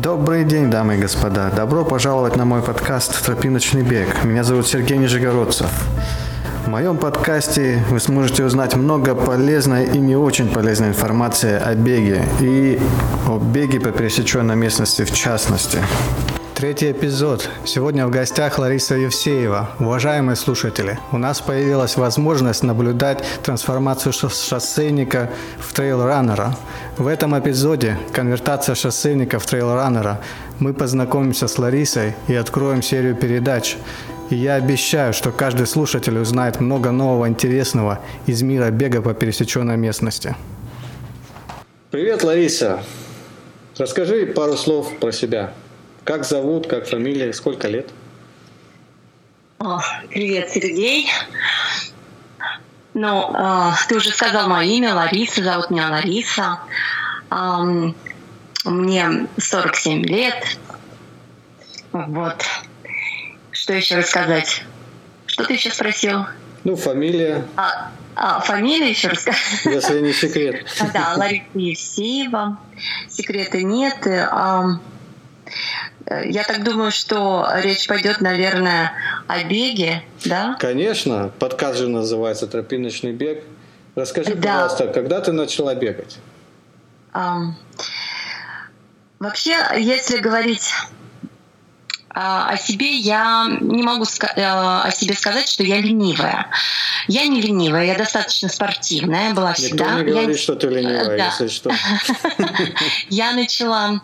Добрый день, дамы и господа. Добро пожаловать на мой подкаст «Тропиночный бег». Меня зовут Сергей Нижегородцев. В моем подкасте вы сможете узнать много полезной и не очень полезной информации о беге и о беге по пересеченной местности в частности. Третий эпизод. Сегодня в гостях Лариса Евсеева. Уважаемые слушатели, у нас появилась возможность наблюдать трансформацию шоссейника в трейлраннера. В этом эпизоде «Конвертация шоссейника в трейлраннера» мы познакомимся с Ларисой и откроем серию передач. И я обещаю, что каждый слушатель узнает много нового интересного из мира бега по пересеченной местности. Привет, Лариса. Расскажи пару слов про себя. Как зовут, как фамилия, сколько лет? О, привет, Сергей. Ну, э, ты уже сказал мое имя, Лариса, зовут меня Лариса. Э, мне 47 лет. Вот. Что еще рассказать? Что ты еще спросил? Ну, фамилия. А, а фамилия еще рассказать? Если не секрет. Да, Лариса Евсеева. Секрета нет. Э, я так думаю, что речь пойдет, наверное, о беге, да? Конечно. Подкаст же называется «Тропиночный бег». Расскажи, да. пожалуйста, когда ты начала бегать? Um, вообще, если говорить uh, о себе, я не могу uh, о себе сказать, что я ленивая. Я не ленивая, я достаточно спортивная была всегда. Никто не говорит, я... что ты ленивая, да. если что. Я начала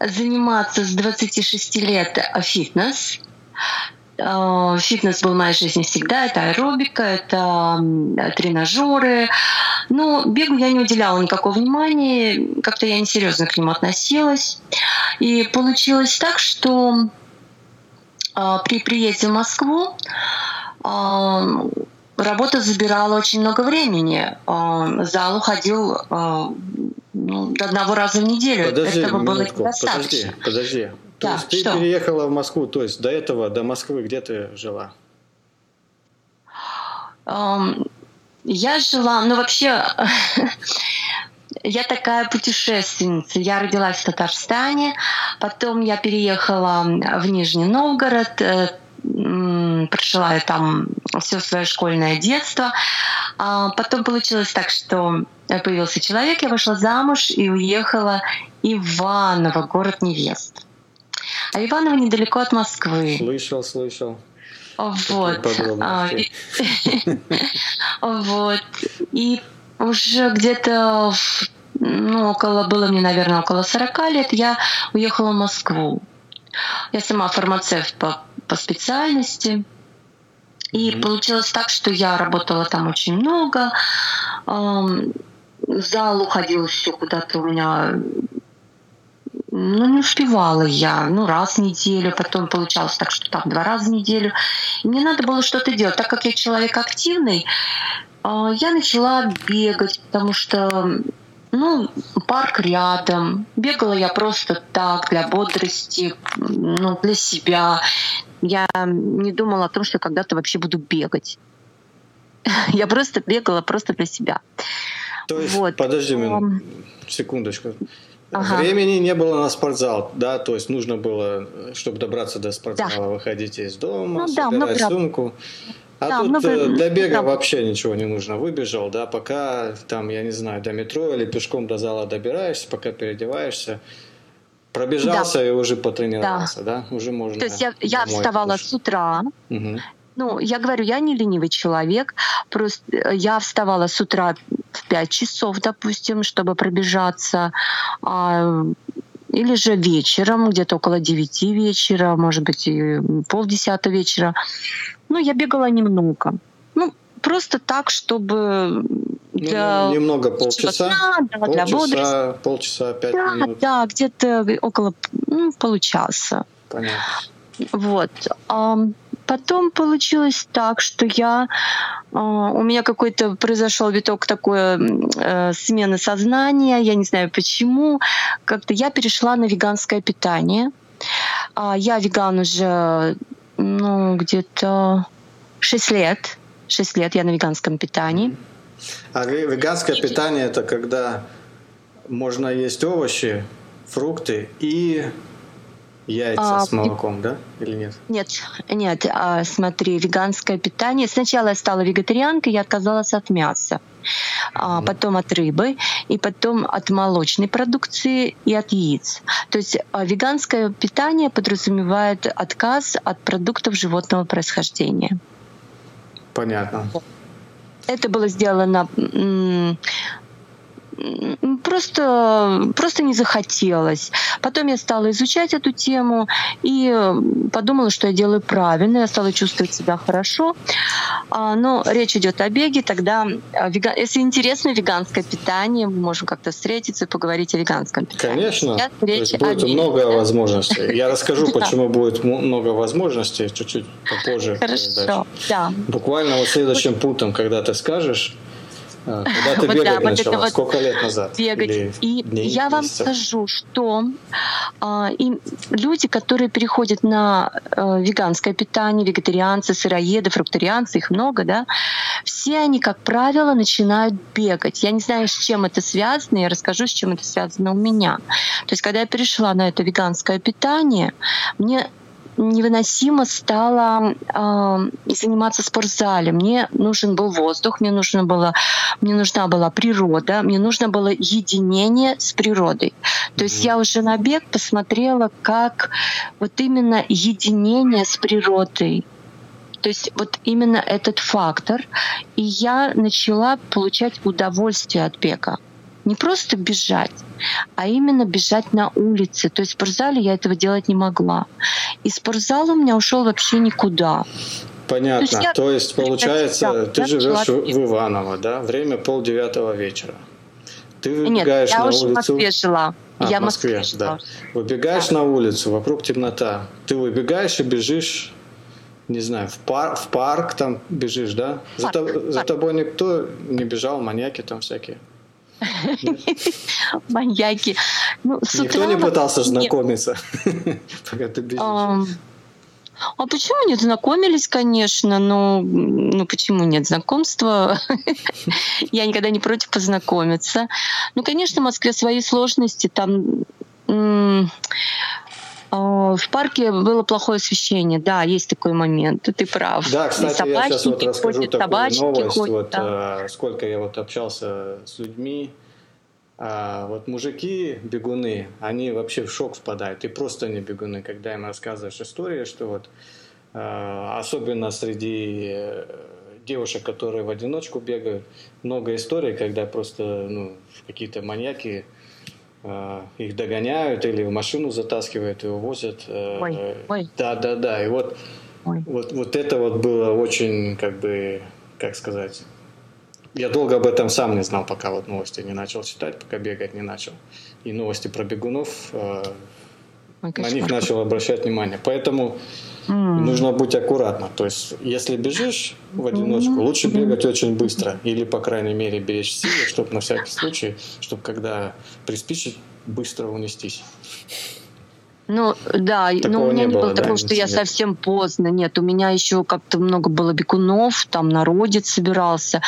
заниматься с 26 лет фитнес. Э, фитнес был в моей жизни всегда. Это аэробика, это тренажеры. Но бегу я не уделяла никакого внимания. Как-то я несерьезно к нему относилась. И получилось так, что э, при приезде в Москву э, работа забирала очень много времени. Зал уходил ну, одного раза в неделю. Подожди, Этого было недостаточно. Подожди, подожди. То да, есть ты что? переехала в Москву, то есть до этого, до Москвы, где ты жила? Um, я жила, ну вообще, я такая путешественница. Я родилась в Татарстане, потом я переехала в Нижний Новгород, э, прожила я там все свое школьное детство. А потом получилось так, что появился человек, я вышла замуж и уехала Иваново, город невест. А Иваново недалеко от Москвы. Слышал, слышал. Вот. А, вот. И уже где-то ну, около, было мне, наверное, около 40 лет, я уехала в Москву. Я сама фармацевт по, по специальности. И mm-hmm. получилось так, что я работала там очень много. Зал уходил все куда-то у меня ну, не успевала я, ну, раз в неделю, потом получалось так, что там два раза в неделю. И мне надо было что-то делать. Так как я человек активный, а, я начала бегать, потому что ну, парк рядом. Бегала я просто так, для бодрости, ну, для себя. Я не думала о том, что когда-то вообще буду бегать. Я просто бегала просто для себя. То есть, вот. подожди минуту, секундочку. Ага. Времени не было на спортзал, да, то есть нужно было, чтобы добраться до спортзала, да. выходить из дома, ну, собирать да, сумку. А да, тут много... Э, для бега да. вообще ничего не нужно. Выбежал, да, пока там, я не знаю, до метро или пешком до зала добираешься, пока переодеваешься. Пробежался да. и уже потренировался, да. да? Уже можно. То есть я, я вставала с утра. Угу. Ну, я говорю, я не ленивый человек. Просто э, я вставала с утра в 5 часов, допустим, чтобы пробежаться. А, или же вечером, где-то около 9 вечера, может быть, и полдесятого вечера. Ну, я бегала немного. Ну, просто так, чтобы для... Ну, немного, полчаса? Да, полчаса, для бодрости. Полчаса, пять да, минут? Да, где-то около ну, получаса. Понятно. Вот. Потом получилось так, что я у меня какой-то произошел виток такой э, смены сознания, я не знаю почему, как-то я перешла на веганское питание. А, я веган уже ну, где-то 6 лет. 6 лет я на веганском питании. А веганское питание это когда можно есть овощи фрукты и яйца А, с молоком, да? Или нет? Нет, нет, а, смотри, веганское питание. Сначала я стала вегетарианкой, я отказалась от мяса, а, потом от рыбы, и потом от молочной продукции и от яиц. То есть а, веганское питание подразумевает отказ от продуктов животного происхождения. Понятно. Это было сделано просто, просто не захотелось. Потом я стала изучать эту тему и подумала, что я делаю правильно, я стала чувствовать себя хорошо. А, Но речь идет о беге, тогда, а, если интересно веганское питание, мы можем как-то встретиться и поговорить о веганском питании. Конечно. Сейчас речь есть о будет беге, много возможностей. Я расскажу, почему будет много возможностей чуть-чуть попозже. Хорошо, да. Буквально вот следующим пунктом, когда ты скажешь, когда ты Вот бегать да, начала, вот сколько лет назад? бегать. Или И дней, я вам месяцев? скажу, что а, и люди, которые переходят на э, веганское питание, вегетарианцы, сыроеды, фрукторианцы, их много, да, все они, как правило, начинают бегать. Я не знаю, с чем это связано, я расскажу, с чем это связано у меня. То есть, когда я перешла на это веганское питание, мне невыносимо стало э, заниматься в спортзале. Мне нужен был воздух, мне нужно было, мне нужна была природа, мне нужно было единение с природой. То есть я уже на бег посмотрела, как вот именно единение с природой. То есть вот именно этот фактор. И я начала получать удовольствие от бега. Не просто бежать, а именно бежать на улице. То есть в спортзале я этого делать не могла. И спортзал у меня ушел вообще никуда. Понятно. То есть я- То есть, получается, Да, ты я живешь начала в Иваново, да? Время полдевятого вечера. Ты Нет, выбегаешь я на уже в. Москве жила. А, я в Москве, Москве жила. да. Выбегаешь Да. на улицу, вокруг темнота. Ты выбегаешь и бежишь, не знаю, в, пар, в парк там бежишь, да? За, Парк, за парк. тобой никто не бежал, маньяки там всякие. Маньяки. Ну, с Никто утра не пытался знакомиться, пока ты бежишь. А почему нет? Знакомились, конечно, но ну почему нет знакомства? Я никогда не против познакомиться. Ну, конечно, в Москве свои сложности. Там в парке было плохое освещение. Да, есть такой момент. Ты прав. Да, кстати, я сейчас вот расскажу такую собачники новость. ходят, Вот да. э, сколько я вот общался с людьми, а, вот мужики бегуны, они вообще в шок впадают. И просто не бегуны, когда им рассказываешь истории, что вот э, особенно среди э, девушек, которые в одиночку бегают, много историй, когда просто ну, какие-то маньяки э, их догоняют или в машину затаскивают и увозят. э, Ой, ой. Да, да, да. И вот Ой. вот, вот это вот было очень, как бы, как сказать, я долго об этом сам не знал, пока вот новости не начал читать, пока бегать не начал. И новости про бегунов, э, Ой, на них начал обращать внимание. Поэтому М. нужно быть аккуратно. То есть, если бежишь в одиночку, Мгм. лучше бегать очень быстро. Или, по крайней мере, беречь силы, чтобы на всякий случай, чтобы когда приспичит, быстро унестись. Ну да, но Такого у меня не было, было да, такого, что я нет? совсем поздно. Нет, у меня еще как-то много было бегунов, там народец собирался.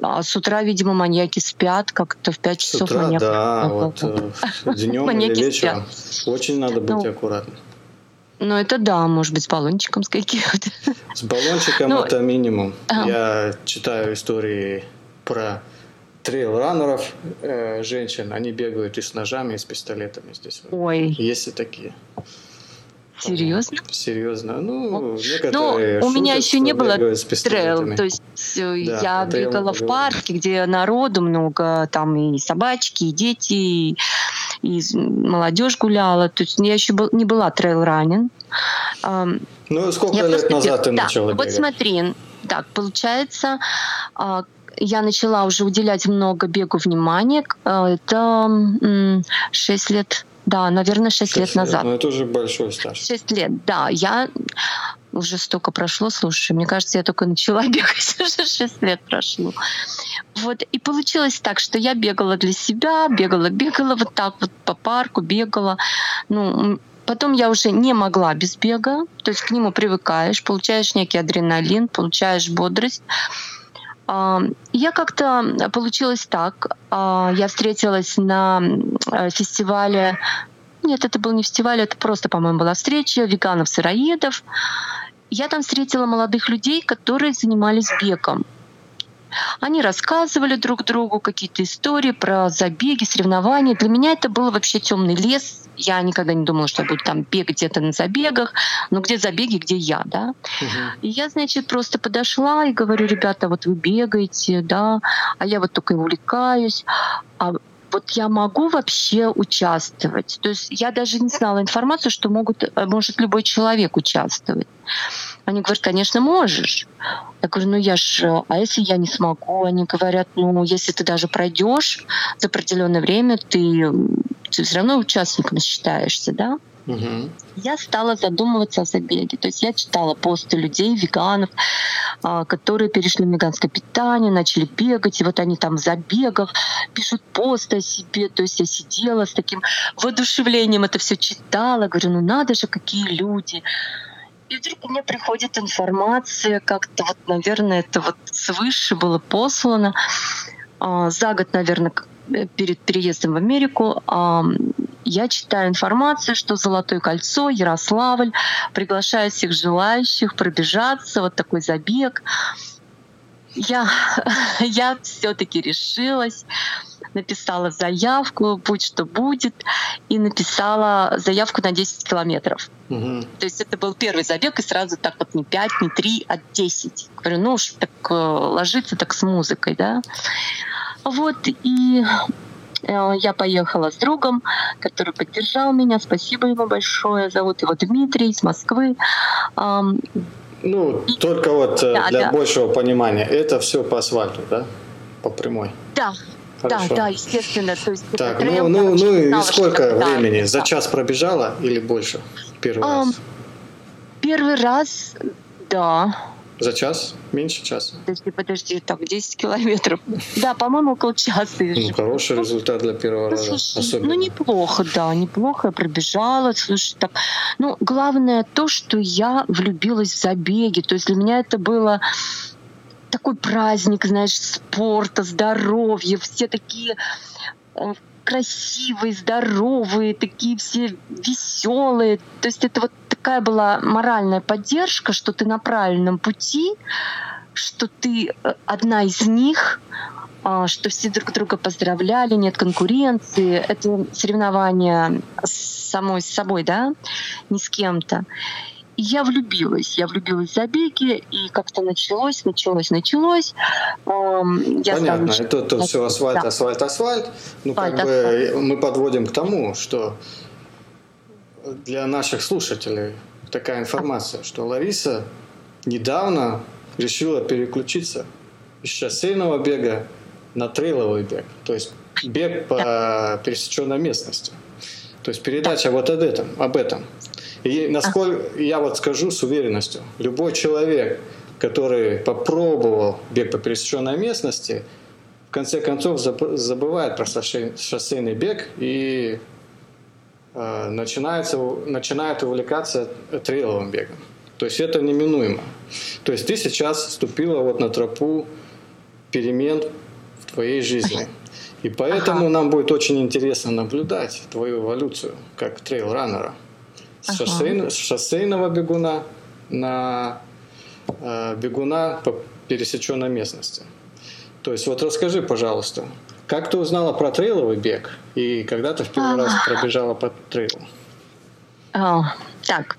А с утра, видимо, маньяки спят, как-то в 5 С часов утра, маньяк. да, вот днем или вечером. Очень надо быть Ну, аккуратным. Ну это да, может быть, с баллончиком с каким-то. С баллончиком Ну, это минимум. ага. Я читаю истории про трейл-раннеров, э, женщин. Они бегают и с ножами, и с пистолетами здесь. Ой, Есть и такие. серьезно? Серьезно. Ну, Ну, некоторые у меня еще не было трейл. То есть Да, я бегала в парке, где народу много, там и собачки, и дети, и, и молодежь гуляла. То есть я еще был- не была трейл-ранен. Ну, сколько Я лет назад ты бег- да, начала Вот бегать? смотри, так, получается, а, я начала уже уделять много бегу внимания. а, Это 6 лет, да, наверное, 6 лет Шесть назад. Ну, это уже большой стаж. 6 лет, да. Я уже столько прошло, слушай, мне кажется, я только начала бегать, уже 6 лет прошло. Вот, и получилось так, что я бегала для себя, бегала, бегала вот так вот по парку, бегала. Ну, потом я уже не могла без бега, то есть к нему привыкаешь, получаешь некий адреналин, получаешь бодрость. Я как-то получилось так. а, Я встретилась на э, фестивале нет, это был не фестиваль, это просто, по-моему, была встреча веганов-сыроедов. Я там встретила молодых людей, которые занимались бегом. Они рассказывали друг другу какие-то истории про забеги, соревнования. Для меня это был вообще темный лес. Я никогда не думала, что я буду там бегать где-то на забегах. Но где забеги, где я, да? Угу. И я, значит, просто подошла и говорю, ребята, вот вы бегаете, да, а я вот только увлекаюсь. А вот я могу вообще участвовать. То есть я даже не знала информацию, что могут, э, может любой человек участвовать. Они говорят, конечно, можешь. Я говорю, ну я ж, э, а если я не смогу? Они говорят, ну если ты даже пройдешь за определенное время, ты, ты все равно участником считаешься, да? Угу. Я стала задумываться о забеге. То есть я читала посты людей, веганов, а, которые перешли на веганское питание, начали бегать, и вот они там в забегах пишут посты о себе. То есть я сидела с таким воодушевлением, это все читала, говорю, ну надо же, какие люди. И вдруг мне приходит информация, как-то вот, наверное, это вот свыше было послано. А, за год, наверное, перед переездом в Америку я читаю информацию, что Золотое кольцо, Ярославль приглашает всех желающих пробежаться, вот такой забег. Я, я все-таки решилась, написала заявку, будь что будет, и написала заявку на 10 километров. Угу. То есть это был первый забег, и сразу так вот не 5, не 3, а 10. Говорю, ну уж так э, ложится так с музыкой, да. Вот, и э, я поехала с другом, который поддержал меня. Спасибо ему большое. Зовут его Дмитрий из Москвы. Ну, и... только вот э, да, для да. большего понимания, это все по асфальту, да? По прямой. Да, Хорошо. Да, да, естественно. То есть так, ну, ну, ну и сколько времени? Да. За час пробежала или больше? Первый um, раз? Первый раз, да. За час? Меньше часа? Подожди, подожди, так, 10 километров. Да, по-моему, около часа. Ну, хороший результат для первого ну, раза. Слушай, особенно. Ну, неплохо, да, неплохо. Я пробежала. Слушай, так, ну, главное то, что я влюбилась в забеги. То есть для меня это было такой праздник, знаешь, спорта, здоровья. Все такие э, красивые, здоровые, такие все веселые. То есть это вот такая была моральная поддержка, что ты на правильном пути, что ты э, одна из них, а, что все друг друга поздравляли, нет конкуренции. Это соревнование самой с собой, да, не с кем-то. И я влюбилась. Я влюбилась в забеги, и как-то началось, началось, началось. Я Понятно, стала... это, это все асфальт, да. асфальт, асфальт. Ну, асфальт, как асфальт. бы мы подводим к тому, что для наших слушателей такая информация, что Лариса недавно решила переключиться из шоссейного бега на трейловый бег, то есть бег по пересеченной местности. То есть передача вот об этом, об этом. И насколько я вот скажу с уверенностью, любой человек, который попробовал бег по пересеченной местности, в конце концов забывает про шоссейный бег и э, начинается, начинает увлекаться трейловым бегом. То есть это неминуемо. То есть ты сейчас вступила вот на тропу перемен в твоей жизни. И поэтому ага. нам будет очень интересно наблюдать твою эволюцию как трейл-раннера с, шоссейн, шоссейного бегуна на э, бегуна по пересеченной местности. То есть вот расскажи, пожалуйста, как ты узнала про трейловый бег и когда ты в первый а... раз пробежала по трейлу? О, так,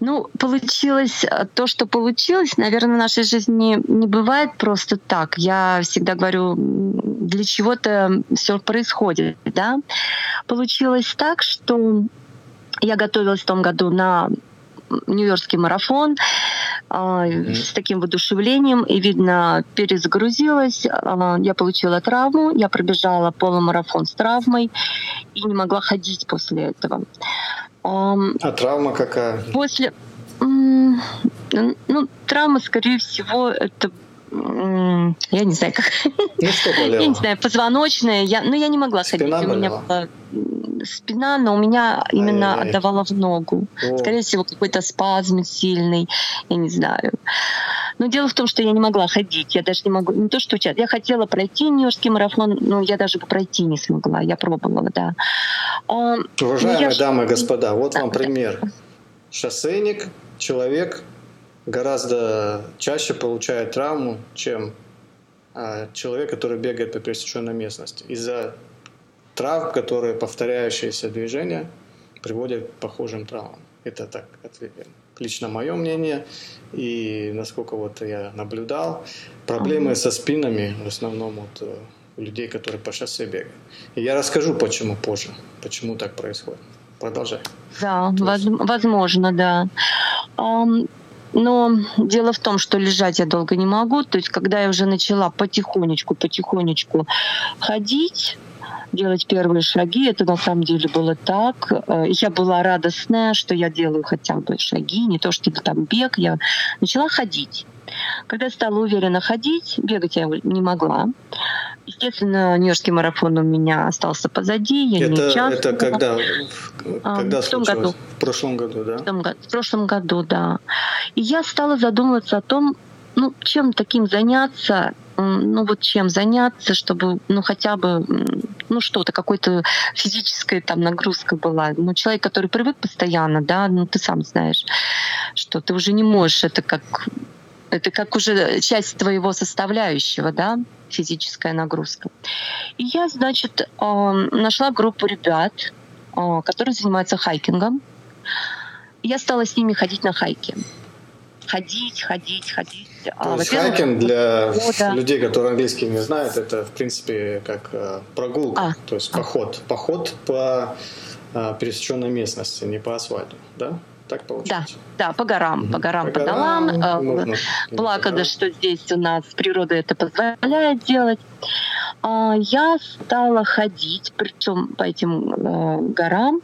ну, получилось э, то, что получилось. Наверное, в нашей жизни не бывает просто так. Я всегда говорю, для чего-то все происходит, да. Получилось так, что я готовилась в том году на Нью-Йоркский марафон mm-hmm. с таким воодушевлением, и, видно, перезагрузилась. Э, я получила травму, я пробежала полумарафон с травмой и не могла ходить после этого. А травма какая? После... Ну, травма, скорее всего, это я не знаю, как. Ну, что болело? Я не знаю, позвоночная. Я, ну, я не могла Спина ходить. У меня была спина, но у меня именно Ай-яй-яй. отдавала в ногу. О. Скорее всего, какой-то спазм сильный, я не знаю. Но дело в том, что я не могла ходить. Я даже не могу, не то что участвовать. Я хотела пройти Нью-Йоркский марафон, но я даже пройти не смогла. Я пробовала, да. А, Уважаемые я... дамы и господа, вот вам пример. Шоссейник, человек гораздо чаще получает травму, чем а, человек, который бегает по пересеченной местности. Из-за травм, которые повторяющиеся движения приводят к похожим травмам. Это так, лично мое мнение. И насколько вот я наблюдал, проблемы со спинами в основном вот э, у людей, которые по шоссе бегают. И я расскажу, почему позже, почему так происходит. Продолжай. Да, возможно, да. Но дело в том, что лежать я долго не могу. То есть, когда я уже начала потихонечку, потихонечку ходить, делать первые шаги. Это на самом деле было так. Э, я была радостная, что я делаю хотя бы шаги, не то что там бег. Я начала ходить. Когда стала уверенно ходить, бегать я не могла. Естественно, Нью-Йоркский марафон у меня остался позади. Я это, не это когда, а, когда в том году. В прошлом году, да? В, том, в прошлом году, да. И я стала задумываться о том, ну, чем таким заняться, ну вот чем заняться, чтобы, ну хотя бы, ну что-то, какой-то физическая там нагрузка была. Ну человек, который привык постоянно, да, ну ты сам знаешь, что ты уже не можешь, это как это как уже часть твоего составляющего, да, физическая нагрузка. И я, значит, нашла группу ребят, которые занимаются хайкингом. Я стала с ними ходить на хайки. Ходить, ходить, ходить. То есть хайкинг для года. людей, которые английский не знают, это в принципе как э, прогулка, а, то есть а. поход. Поход по э, пересеченной местности, не по асфальту, да? Так получается? Да, да, по горам, по горам, по, по долам. Можно, Благо, да, что здесь у нас природа это позволяет делать. А, я стала ходить, причем по этим э, горам,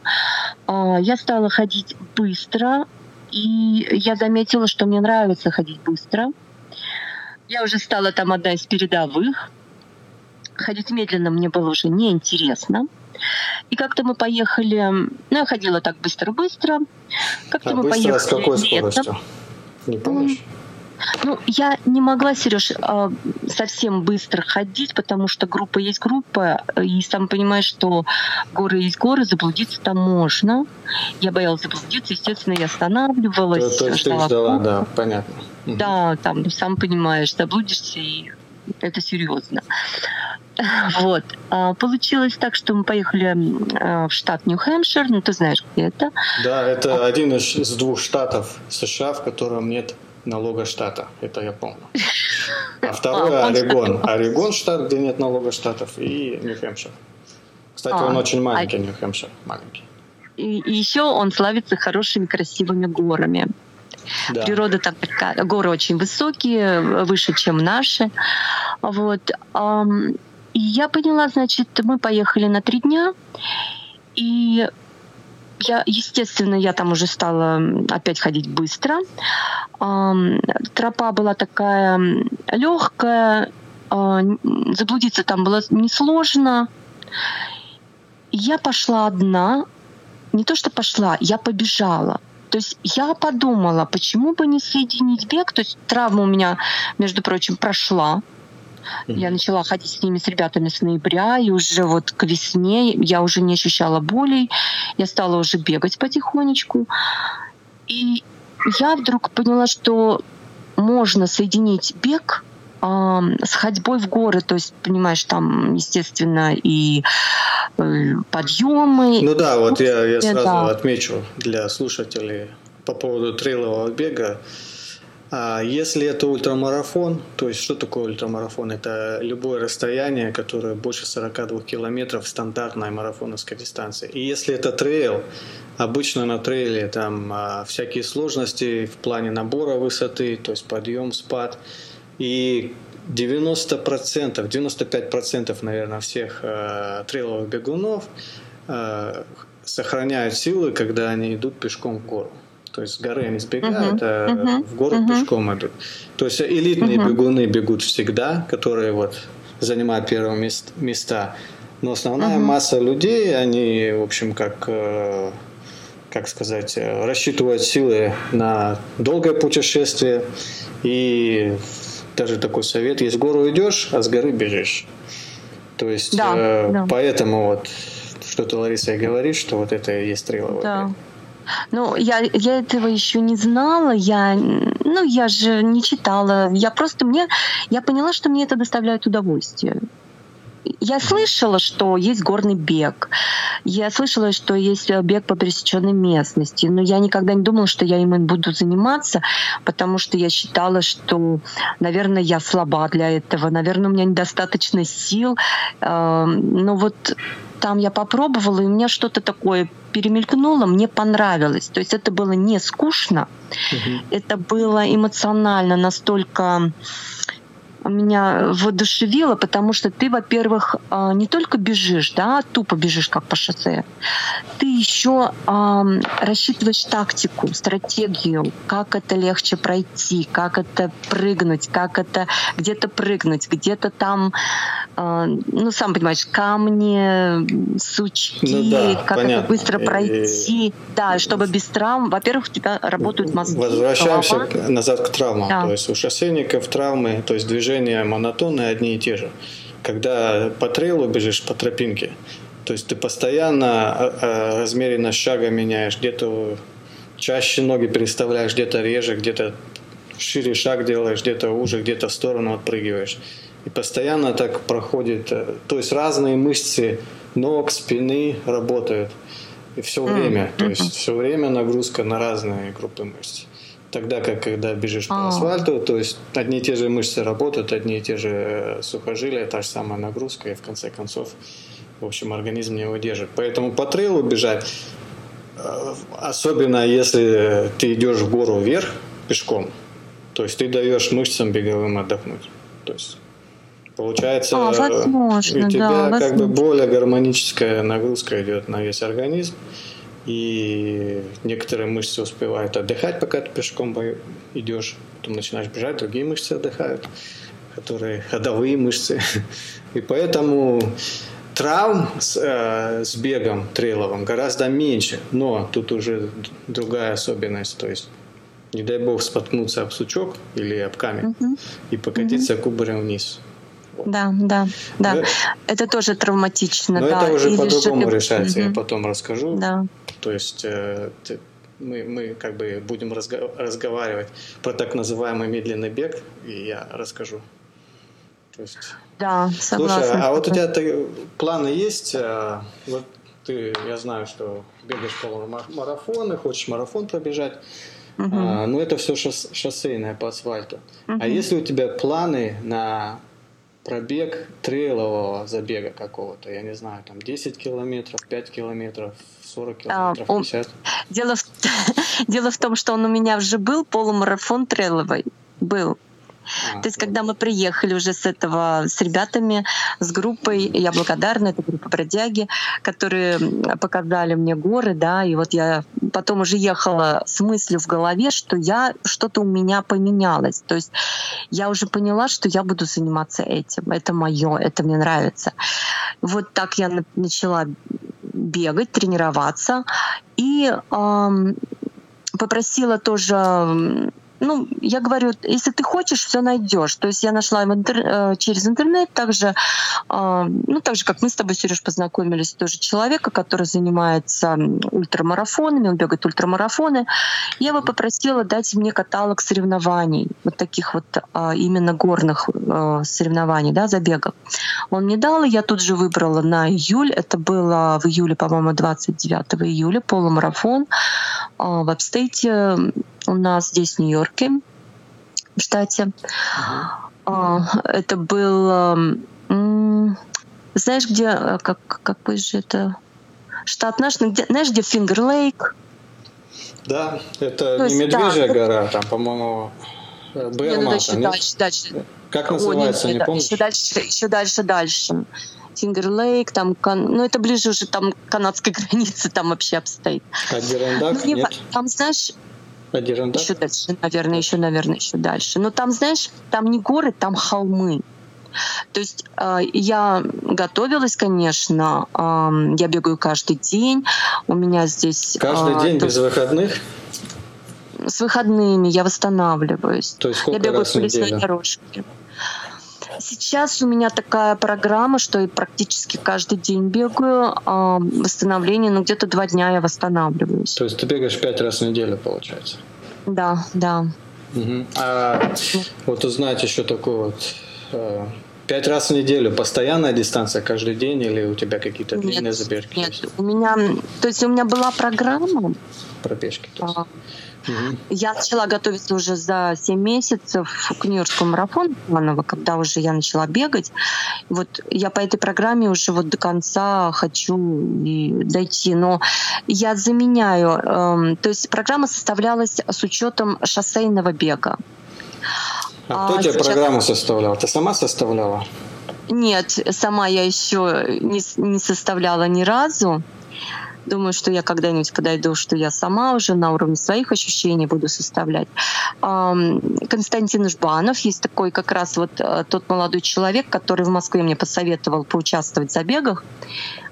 а, я стала ходить быстро, и я заметила, что мне нравится ходить быстро. Я уже стала там одна из передовых. Ходить медленно мне было уже неинтересно. И как-то мы поехали, ну, я ходила так быстро-быстро. Как-то а мы быстро поехали. с какой скоростью? Не помнишь? Ну, я не могла, Сереж, а, совсем быстро ходить, потому что группа есть группа, и сам понимаешь, что горы есть горы, заблудиться там можно. Я боялась заблудиться, естественно, я останавливалась. То, то есть ты ждала, да, понятно. Да, там, сам понимаешь, заблудишься, и это серьезно. Вот. А, получилось так, что мы поехали а, в штат Нью-Хэмпшир, ну ты знаешь, где это. Да, это один из двух штатов США, в котором нет налога штата. Это я помню. А второй а, Орегон. Орегон штат, где нет налога штатов, и Нью-Хэмпшир. Кстати, а, он очень маленький, а... Нью-Хэмпшир, маленький. И, и еще он славится хорошими, красивыми горами. Да. Природа там такая, горы очень высокие, выше, чем наши. Вот. И я поняла, значит, мы поехали на три дня, и я, естественно, я там уже стала опять ходить быстро. Тропа была такая легкая, а, заблудиться там было несложно. Я пошла одна, не то что пошла, я побежала. То есть я подумала, почему бы не соединить бег, то есть травма у меня, между прочим, прошла, я начала ходить с ними, с ребятами с ноября, и уже вот к весне я уже не ощущала болей, я стала уже бегать потихонечку. И я вдруг поняла, что можно соединить бег с ходьбой в горы, то есть, понимаешь, там, естественно, и э, подъемы. Ну да, вот я, я сразу да. отмечу для слушателей по поводу трейлового бега. А если это ультрамарафон, то есть что такое ультрамарафон? Это любое расстояние, которое больше 42 километров, стандартная марафоновская дистанция. И если это трейл, обычно на трейле там а, всякие сложности в плане набора высоты, то есть подъем, спад. И 90%, 95% наверное, всех э, трейловых бегунов э, сохраняют силы, когда они идут пешком в гору. То есть с горы они сбегают, uh-huh. а uh-huh. в город uh-huh. пешком идут. То есть элитные uh-huh. бегуны бегут всегда, которые вот занимают первые мест, места. Но основная uh-huh. масса людей, они, в общем, как, э, как сказать, э, рассчитывают силы на долгое путешествие. И даже такой совет, есть гору идешь, а с горы бежишь. То есть да, э, да. поэтому вот что ты, Лариса, и говоришь, что вот это и есть трейловый Да. Ну, я, я этого еще не знала, я, ну, я же не читала, я просто мне, я поняла, что мне это доставляет удовольствие. Я слышала, что есть горный бег, я слышала, что есть э, бег по пересеченной местности, но я никогда не думала, что я им буду заниматься, потому что я считала, что, наверное, я слаба для этого, наверное, у меня недостаточно сил. Э, Но вот там я попробовала, и у меня что-то такое перемелькнуло, мне понравилось. То есть это было не скучно, Мгм. это было эмоционально настолько меня воодушевило, потому что ты, во-первых, а, не только бежишь, да, тупо бежишь как по шоссе, ты еще ам, рассчитываешь тактику, стратегию, как это легче пройти, как это прыгнуть, как это где-то прыгнуть, где-то там, а, ну сам понимаешь, камни, сучки, Ну да, как понятно. это быстро И- пройти, да, чтобы без травм. Во-первых, у тебя работают мозги, Возвращаемся голова. назад к травмам. Да. То есть у шоссейников травмы, то есть движения монотонные одни и те же. Когда по трейлу бежишь по тропинке, то есть ты постоянно а, а, размеренность шага меняешь, где-то чаще ноги переставляешь, где-то реже, где-то шире шаг делаешь, где-то уже, где-то в сторону отпрыгиваешь. И постоянно так проходит. э, То есть разные мышцы ног, спины работают. И все время. То мгм. есть все время нагрузка на разные группы мышц. Тогда как когда бежишь по А. асфальту, то есть одни и те же мышцы работают, одни и те же э, сухожилия, та же самая нагрузка, и в конце концов, в общем, организм не выдержит. Поэтому по трейлу бежать, э, особенно если ты идешь в гору вверх пешком, то есть ты даешь мышцам беговым отдохнуть. То есть получается, А, возможно, у тебя да, как бы более гармоническая нагрузка идет на весь организм, и некоторые мышцы успевают отдыхать, пока ты пешком идешь, потом начинаешь бежать, другие мышцы отдыхают, которые ходовые мышцы. И поэтому травм с, э, с бегом трейловым гораздо меньше, но тут уже другая особенность, то есть не дай бог споткнуться об сучок или об камень Мгм. и покатиться кубарем вниз. Да, да, да. Но- Это тоже травматично, Но да. это уже по-другому ты- решается, я Мгм. потом расскажу. Да. То есть э, ты- мы, мы как бы будем разго- разговаривать про так называемый медленный бег, и я расскажу. То есть, Да, согласна. слушай, а вот у тебя ты- планы есть? э, Вот ты, я знаю, что бегаешь полумарафоны, хочешь марафон пробежать, Мгм. а, но это все шоссейное по асфальту. А Мгм. если у тебя планы на пробег трейлового забега какого-то, я не знаю, там 10 километров, 5 километров, 40 километров, он- 50? Дело в, дело в том, что он у меня уже был, полумарафон трейловый. Был. А, То есть, когда мы приехали уже с этого, с ребятами, с группой, я благодарна, это группа бродяги, которые показали мне горы, да, и вот я потом уже ехала с мыслью в голове, что я, что-то у меня поменялось. То есть я уже поняла, что я буду заниматься этим. Это мое, это мне нравится. Вот так я на- начала бегать, тренироваться. И ам, попросила тоже ну, я говорю, если ты хочешь, все найдешь. То есть я нашла интер- э, через интернет также, э, ну, так же, как мы с тобой, Сереж, познакомились, тоже человека, который занимается ультрамарафонами, он бегает ультрамарафоны. Я его попросила дать мне каталог соревнований, вот таких вот а, именно горных э, соревнований, да, забегов. Он мне дал, и я тут же выбрала на июль. Это было в июле, по-моему, 29 июля, полумарафон а, в upstate е у нас здесь, в Нью-Йорке, в штате. А, Это был... Знаешь, где... э, Как, какой же это... Штат наш, ну, где, знаешь, где Finger Lake? Да, это То не есть, Медвежья да. гора, там, по-моему, еще Mountain, нет? дальше, дальше. Как О, называется, не, помнишь? Еще дальше, еще дальше, дальше. Finger Lake, там, ну это ближе уже там к канадской границе, там вообще обстоит. Адирандак, Ну, не нет? там, знаешь, Адирандак? еще дальше, наверное, еще, наверное, еще дальше. Но там, знаешь, там не горы, там холмы. То есть э, я готовилась, конечно, ам, я бегаю каждый день. У меня здесь Каждый а, день то- без выходных? с выходными я восстанавливаюсь. То есть Я сколько бегаю раз в неделю? дорожке. Сейчас у меня такая программа, что я практически каждый день бегаю. А восстановление, ну где-то два дня я восстанавливаюсь. То есть ты бегаешь пять раз в неделю, получается? Да, да. Угу. А вот узнать еще такой вот э, Пять раз в неделю постоянная дистанция каждый день или у тебя какие-то длинные нет, забежки? Нет, есть? у меня, то есть у меня была программа. Пробежки. То есть. Угу. Я начала готовиться уже за 7 месяцев к Нью-Йоркскому марафону планово, когда уже я начала бегать. Вот я по этой программе уже вот до конца хочу дойти. Но я заменяю, эм, то есть программа составлялась с учетом шоссейного бега. А кто а, тебе сейчас... программу составлял? Ты сама составляла? Нет, сама я еще не, не составляла ни разу. Думаю, что я когда-нибудь подойду, что я сама уже на уровне своих ощущений буду составлять. Константин Жбанов есть такой как раз вот э, тот молодой человек, который в Москве мне посоветовал поучаствовать в забегах.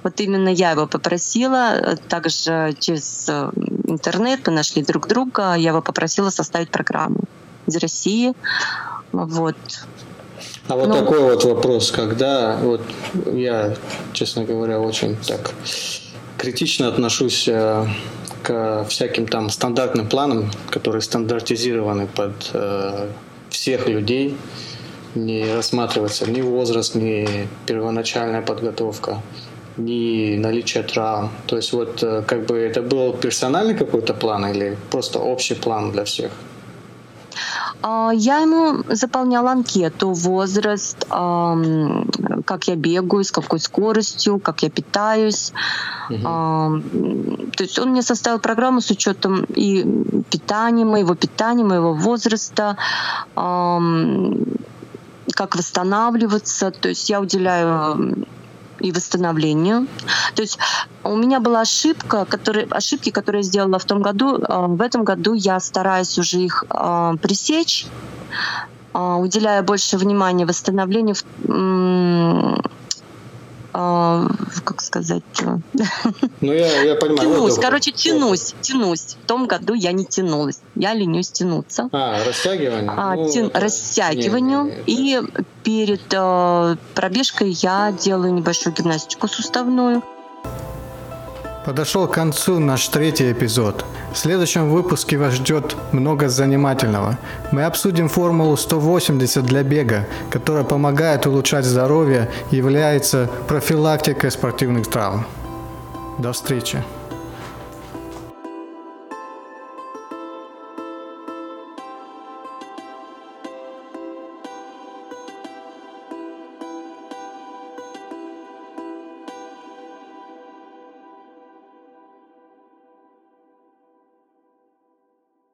Вот именно я его попросила, э, также через э, интернет мы нашли друг друга, я его попросила составить программу из России. Вот. А вот ну, такой вот вопрос, когда вот я, честно говоря, очень так критично отношусь э, к всяким там стандартным планам, которые стандартизированы под э, всех людей. Не рассматривается ни возраст, ни первоначальная подготовка, ни наличие травм. То есть вот э, как бы это был персональный какой-то план или просто общий план для всех? А, я ему заполняла анкету, возраст, как я бегаю, с какой скоростью, как я питаюсь. Угу. То есть он мне составил программу с учетом и питания, моего питания, моего возраста, как восстанавливаться. То есть я уделяю и восстановлению. То есть у меня была ошибка, которые, ошибки, которые я сделала в том году. А, в этом году я стараюсь уже их а, пресечь, а, уделяя больше внимания восстановлению как сказать... Ну, я, я понимаю. Тянусь, вот, короче, тянусь, тянусь. В том году я не тянулась. Я ленюсь тянуться. А, растягивание? А, ну, тя... Растягиванию. Не, не, не, и перед э, пробежкой я делаю небольшую гимнастику суставную. Подошел к концу наш третий эпизод. В следующем выпуске вас ждет много занимательного. Мы обсудим формулу 180 для бега, которая помогает улучшать здоровье и является профилактикой спортивных травм. До встречи!